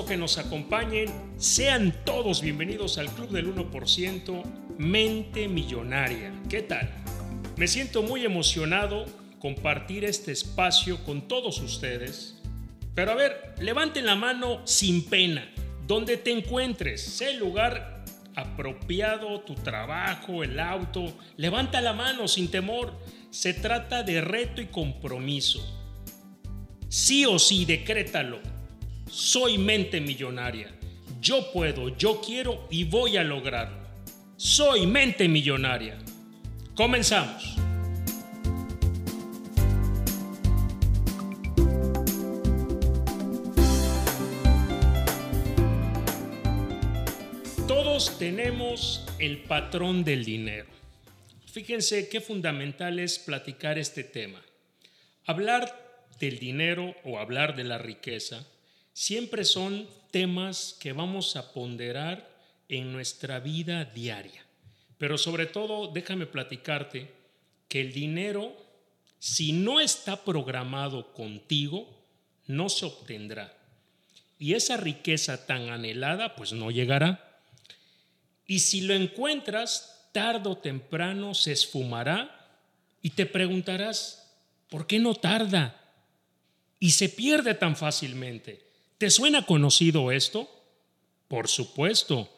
que nos acompañen. Sean todos bienvenidos al Club del 1% Mente Millonaria. ¿Qué tal? Me siento muy emocionado compartir este espacio con todos ustedes. Pero a ver, levanten la mano sin pena. Donde te encuentres, sea el lugar apropiado, tu trabajo, el auto, levanta la mano sin temor. Se trata de reto y compromiso. Sí o sí, decrétalo soy mente millonaria. Yo puedo, yo quiero y voy a lograrlo. Soy mente millonaria. Comenzamos. Todos tenemos el patrón del dinero. Fíjense qué fundamental es platicar este tema. Hablar del dinero o hablar de la riqueza siempre son temas que vamos a ponderar en nuestra vida diaria. Pero sobre todo, déjame platicarte que el dinero, si no está programado contigo, no se obtendrá. Y esa riqueza tan anhelada, pues no llegará. Y si lo encuentras, tarde o temprano se esfumará y te preguntarás, ¿por qué no tarda? Y se pierde tan fácilmente. ¿Te suena conocido esto? Por supuesto,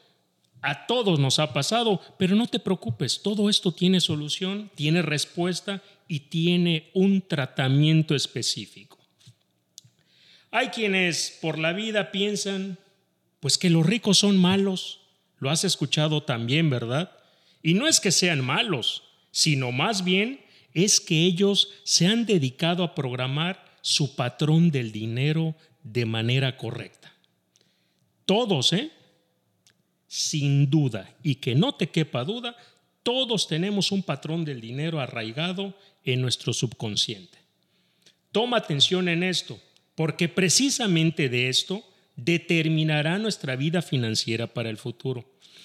a todos nos ha pasado, pero no te preocupes, todo esto tiene solución, tiene respuesta y tiene un tratamiento específico. Hay quienes por la vida piensan, pues que los ricos son malos, lo has escuchado también, ¿verdad? Y no es que sean malos, sino más bien es que ellos se han dedicado a programar su patrón del dinero de manera correcta. Todos, ¿eh? Sin duda, y que no te quepa duda, todos tenemos un patrón del dinero arraigado en nuestro subconsciente. Toma atención en esto, porque precisamente de esto determinará nuestra vida financiera para el futuro.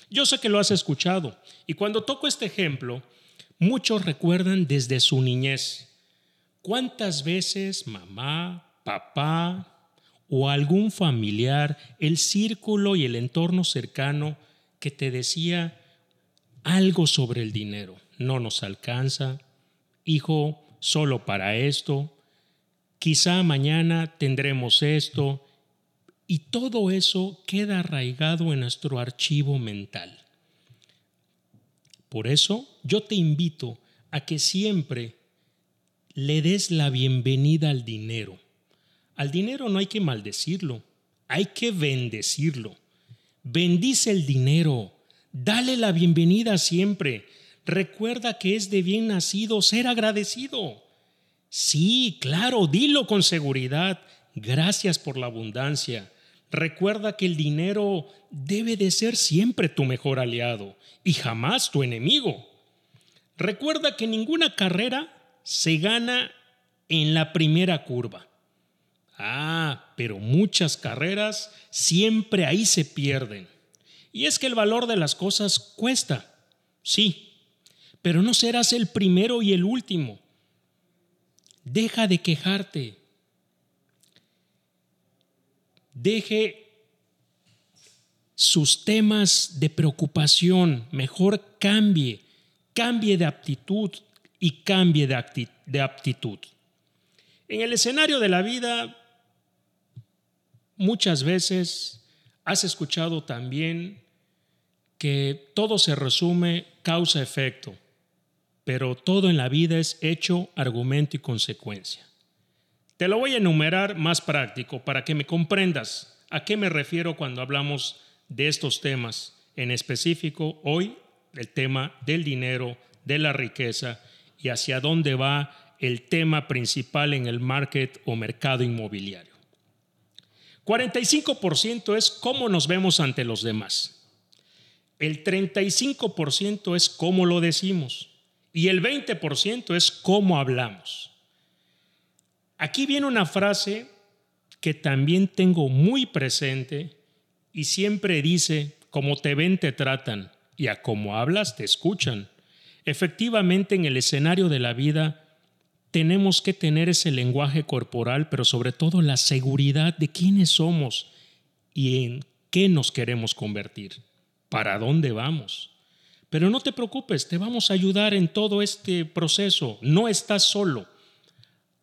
Yo sé que lo has escuchado, y cuando toco este ejemplo, muchos recuerdan desde su niñez. ¿Cuántas veces mamá, papá, o algún familiar, el círculo y el entorno cercano que te decía algo sobre el dinero. No nos alcanza, hijo, solo para esto, quizá mañana tendremos esto, y todo eso queda arraigado en nuestro archivo mental. Por eso yo te invito a que siempre le des la bienvenida al dinero al dinero no hay que maldecirlo, hay que bendecirlo. Bendice el dinero, dale la bienvenida siempre. Recuerda que es de bien nacido ser agradecido. Sí, claro, dilo con seguridad. Gracias por la abundancia. Recuerda que el dinero debe de ser siempre tu mejor aliado y jamás tu enemigo. Recuerda que ninguna carrera se gana en la primera curva. Ah, pero muchas carreras siempre ahí se pierden. Y es que el valor de las cosas cuesta, sí, pero no serás el primero y el último. Deja de quejarte. Deje sus temas de preocupación, mejor cambie, cambie de aptitud y cambie de, aptitud. En el escenario de la vida Muchas veces has escuchado también que todo se resume causa-efecto, pero todo en la vida es hecho, argumento y consecuencia. Te lo voy a enumerar más práctico para que me comprendas a qué me refiero cuando hablamos de estos temas, en específico hoy el tema del dinero, de la riqueza y hacia dónde va el tema principal en el market o mercado inmobiliario. 45% es cómo nos vemos ante los demás. El 35% es cómo lo decimos. Y el 20% es cómo hablamos. Aquí viene una frase que también tengo muy presente y siempre dice, como te ven te tratan y a cómo hablas te escuchan. Efectivamente en el escenario de la vida tenemos que tener ese lenguaje corporal, pero sobre todo la seguridad de quiénes somos y en qué nos queremos convertir, para dónde vamos. Pero no te preocupes, te vamos a ayudar en todo este proceso. No estás solo.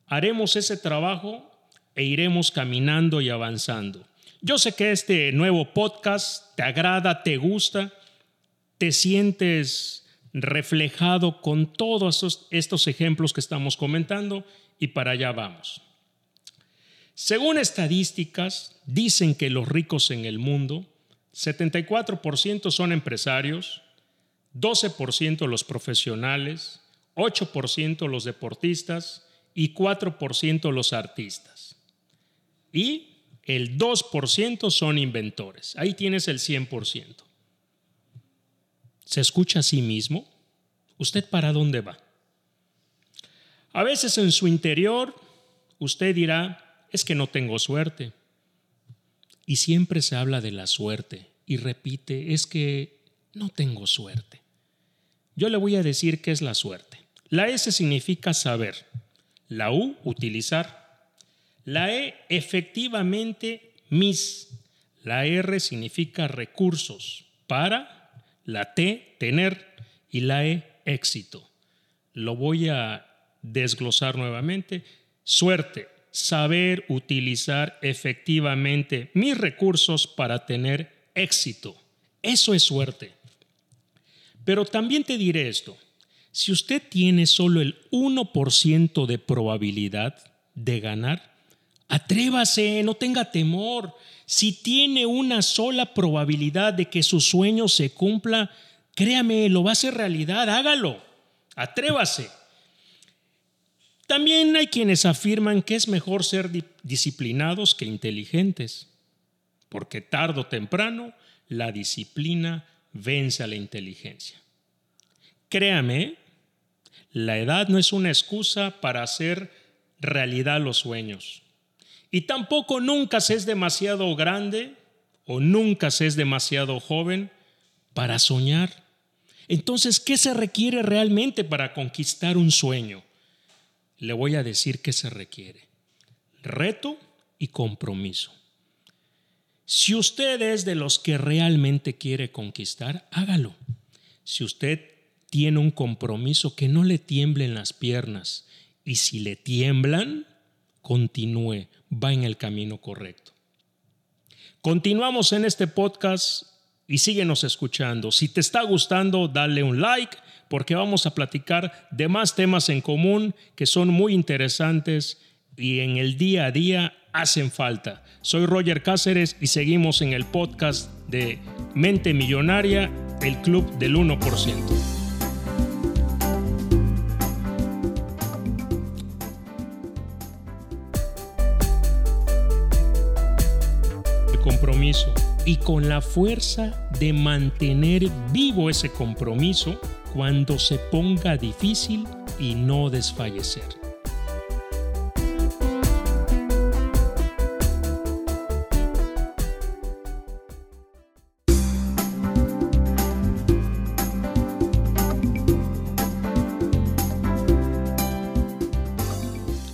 Haremos ese trabajo e iremos caminando y avanzando. Yo sé que este nuevo podcast te agrada, te gusta, te sientes reflejado con todos estos, ejemplos que estamos comentando y para allá vamos. Según estadísticas, dicen que los ricos en el mundo, 74% son empresarios, 12% los profesionales, 8% los deportistas y 4% los artistas. Y el 2% son inventores. Ahí tienes el 100%. ¿Se escucha a sí mismo? ¿Usted para dónde va? A veces en su interior usted dirá, es que no tengo suerte. Y siempre se habla de la suerte y repite, es que no tengo suerte. Yo le voy a decir qué es la suerte. La S significa saber, la U utilizar, la E efectivamente mis, la R significa recursos para la T, tener, y la E, éxito. Lo voy a desglosar nuevamente. Suerte, saber utilizar efectivamente mis recursos para tener éxito. Eso es suerte. Pero también te diré esto. Si usted tiene solo el 1% de probabilidad de ganar, atrévase, no tenga temor. Si tiene una sola probabilidad de que su sueño se cumpla, créame, lo va a hacer realidad, hágalo, atrévase. También hay quienes afirman que es mejor ser disciplinados que inteligentes, porque tarde o temprano la disciplina vence a la inteligencia. Créame, la edad no es una excusa para hacer realidad los sueños. Y tampoco nunca se es demasiado grande o nunca se es demasiado joven para soñar. Entonces, ¿qué se requiere realmente para conquistar un sueño? Le voy a decir qué se requiere. Reto y compromiso. Si usted es de los que realmente quiere conquistar, hágalo. Si usted tiene un compromiso, que no le tiemblen las piernas. Y si le tiemblan, continúe, va en el camino correcto. Continuamos en este podcast y síguenos escuchando. Si te está gustando, dale un like porque vamos a platicar de más temas en común que son muy interesantes y en el día a día hacen falta. Soy Roger Cáceres y seguimos en el podcast de Mente Millonaria, el club del 1%. Y con la fuerza de mantener vivo ese compromiso cuando se ponga difícil y no desfallecer.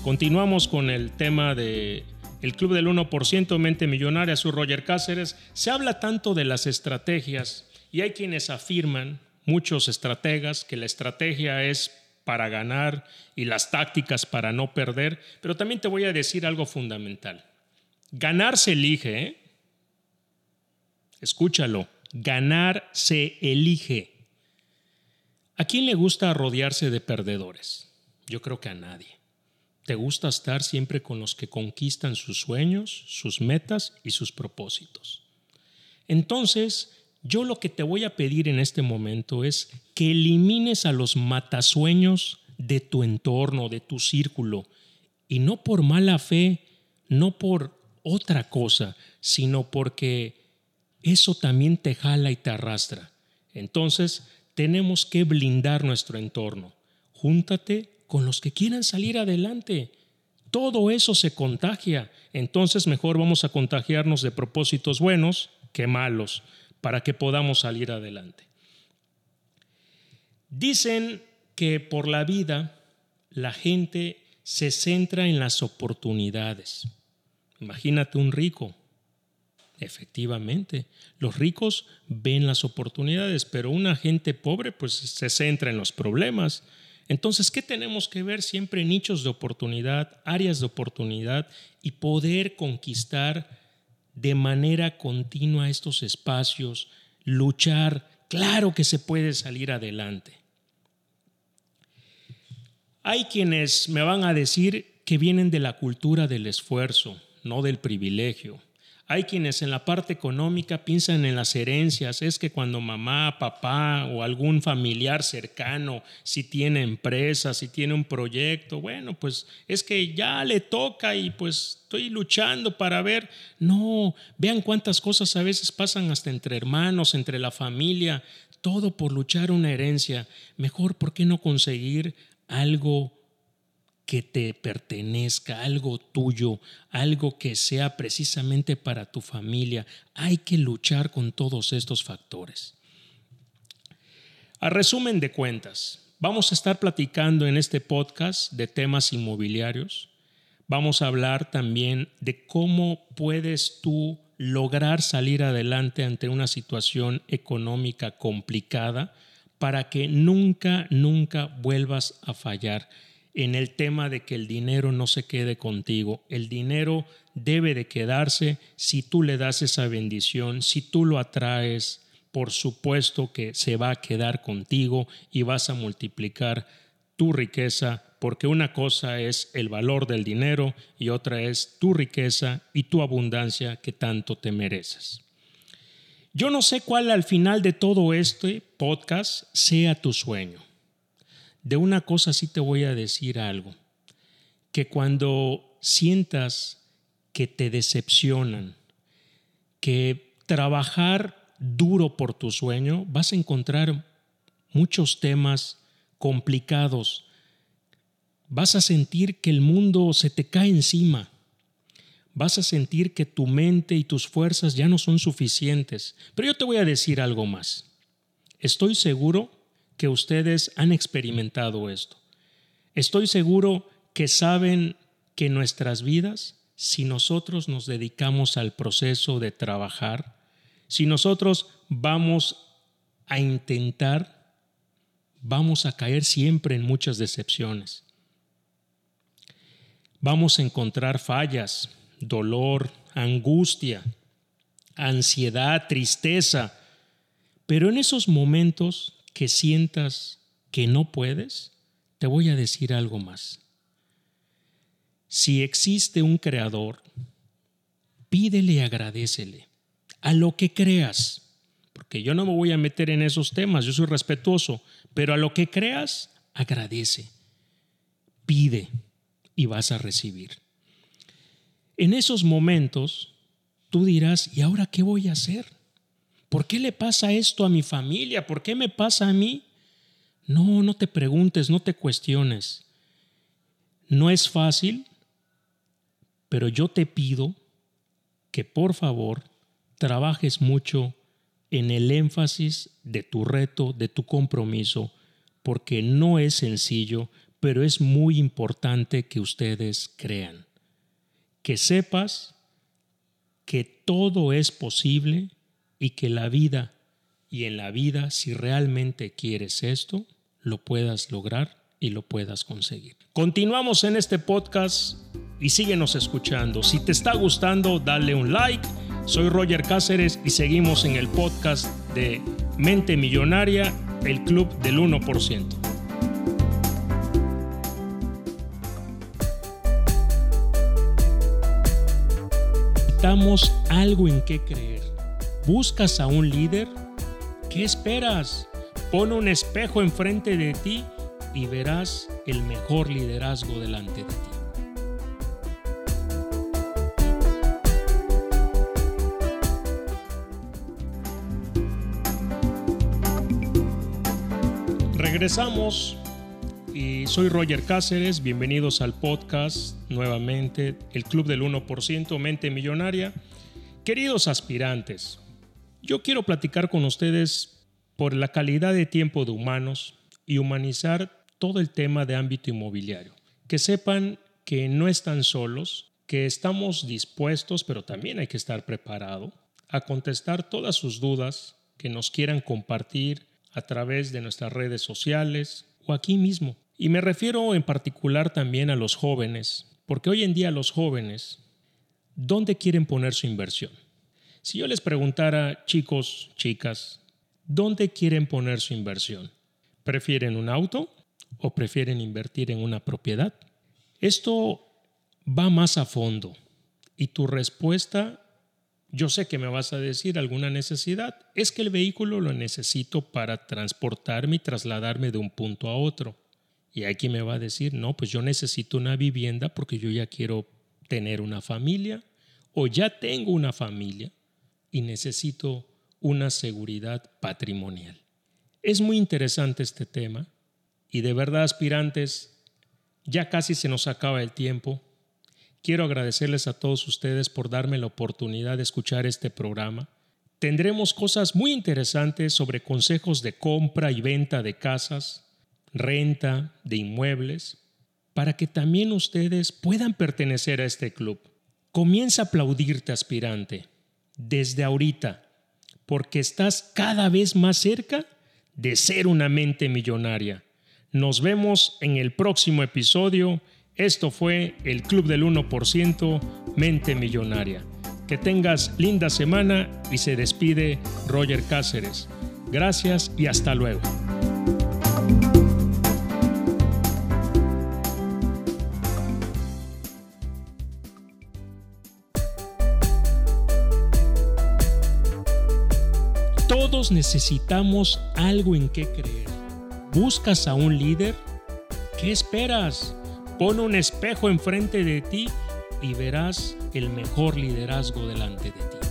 Continuamos con el tema de el Club del 1%, Mente Millonaria, su Roger Cáceres, se habla tanto de las estrategias y hay quienes afirman, muchos estrategas, que la estrategia es para ganar y las tácticas para no perder, pero también te voy a decir algo fundamental. Ganar se elige, ¿eh? escúchalo, ganar se elige. ¿A quién le gusta rodearse de perdedores? Yo creo que a nadie. ¿Te gusta estar siempre con los que conquistan sus sueños, sus metas y sus propósitos? Entonces, yo lo que te voy a pedir en este momento es que elimines a los matasueños de tu entorno, de tu círculo, y no por mala fe, no por otra cosa, sino porque eso también te jala y te arrastra. Entonces, tenemos que blindar nuestro entorno. Júntate con los que quieran salir adelante. Todo eso se contagia. Entonces mejor vamos a contagiarnos de propósitos buenos que malos para que podamos salir adelante. Dicen que por la vida la gente se centra en las oportunidades. Imagínate un rico. Efectivamente, los ricos ven las oportunidades, pero una gente pobre pues se centra en los problemas. Entonces, ¿qué tenemos que ver? Siempre nichos de oportunidad, áreas de oportunidad y poder conquistar de manera continua estos espacios, luchar. Claro que se puede salir adelante. Hay quienes me van a decir que vienen de la cultura del esfuerzo, no del privilegio. Hay quienes en la parte económica piensan en las herencias. Es que cuando mamá, papá o algún familiar cercano, si tiene empresa, si tiene un proyecto, bueno, pues es que ya le toca y pues estoy luchando para ver. No, vean cuántas cosas a veces pasan hasta entre hermanos, entre la familia, todo por luchar una herencia. Mejor, ¿por qué no conseguir algo que te pertenezca, algo tuyo, algo que sea precisamente para tu familia. Hay que luchar con todos estos factores. A resumen de cuentas, vamos a estar platicando en este podcast de temas inmobiliarios. Vamos a hablar también de cómo puedes tú lograr salir adelante ante una situación económica complicada para que nunca, nunca vuelvas a fallar en el tema de que el dinero no se quede contigo. El dinero debe de quedarse si tú le das esa bendición, si tú lo atraes, por supuesto que se va a quedar contigo y vas a multiplicar tu riqueza, porque una cosa es el valor del dinero y otra es tu riqueza y tu abundancia que tanto te mereces. Yo no sé cuál al final de todo este podcast sea tu sueño. De una cosa sí te voy a decir algo, que cuando sientas que te decepcionan, que trabajar duro por tu sueño, vas a encontrar muchos temas complicados, vas a sentir que el mundo se te cae encima, vas a sentir que tu mente y tus fuerzas ya no son suficientes. Pero yo te voy a decir algo más. Estoy seguro que ustedes han experimentado esto. Estoy seguro que saben que nuestras vidas, si nosotros nos dedicamos al proceso de trabajar, si nosotros vamos a intentar, vamos a caer siempre en muchas decepciones. Vamos a encontrar fallas, dolor, angustia, ansiedad, tristeza, pero en esos momentos que sientas que no puedes, te voy a decir algo más. Si existe un creador, pídele y agradecele a lo que creas, porque yo no me voy a meter en esos temas, yo soy respetuoso, pero a lo que creas, agradece, pide y vas a recibir. En esos momentos, tú dirás, ¿y ahora qué voy a hacer? ¿Por qué le pasa esto a mi familia? ¿Por qué me pasa a mí? No, no te preguntes, no te cuestiones. No es fácil, pero yo te pido que por favor trabajes mucho en el énfasis de tu reto, de tu compromiso, porque no es sencillo, pero es muy importante que ustedes crean. Que sepas que todo es posible y que la vida y en la vida, si realmente quieres esto, lo puedas lograr y lo puedas conseguir. Continuamos en este podcast y síguenos escuchando. Si te está gustando, dale un like. Soy Roger Cáceres y seguimos en el podcast de Mente Millonaria, el club del 1%. Damos algo en qué creer ¿Buscas a un líder? ¿Qué esperas? Pon un espejo enfrente de ti y verás el mejor liderazgo delante de ti. Regresamos y soy Roger Cáceres, bienvenidos al podcast nuevamente, el Club del 1%, Mente Millonaria. Queridos aspirantes, yo quiero platicar con ustedes por la calidad de tiempo de humanos y humanizar todo el tema de ámbito inmobiliario. Que sepan que no están solos, que estamos dispuestos, pero también hay que estar preparado, a contestar todas sus dudas que nos quieran compartir a través de nuestras redes sociales o aquí mismo. Y me refiero en particular también a los jóvenes, porque hoy en día los jóvenes, ¿dónde quieren poner su inversión? Si yo les preguntara, chicos, chicas, ¿dónde quieren poner su inversión? ¿Prefieren un auto o prefieren invertir en una propiedad? Esto va más a fondo y tu respuesta, yo sé que me vas a decir alguna necesidad, es que el vehículo lo necesito para transportarme y trasladarme de un punto a otro. Y aquí me va a decir, no, pues yo necesito una vivienda porque yo ya quiero tener una familia o ya tengo una familia y necesito una seguridad patrimonial. Es muy interesante este tema y de verdad aspirantes, ya casi se nos acaba el tiempo. Quiero agradecerles a todos ustedes por darme la oportunidad de escuchar este programa. Tendremos cosas muy interesantes sobre consejos de compra y venta de casas, renta de inmuebles, para que también ustedes puedan pertenecer a este club. Comienza a aplaudirte, aspirante desde ahorita, porque estás cada vez más cerca de ser una mente millonaria. Nos vemos en el próximo episodio. Esto fue el Club del 1% Mente Millonaria. Que tengas linda semana y se despide Roger Cáceres. Gracias y hasta luego. Todos necesitamos algo en qué creer. ¿Buscas a un líder? ¿Qué esperas? Pon un espejo enfrente de ti y verás el mejor liderazgo delante de ti.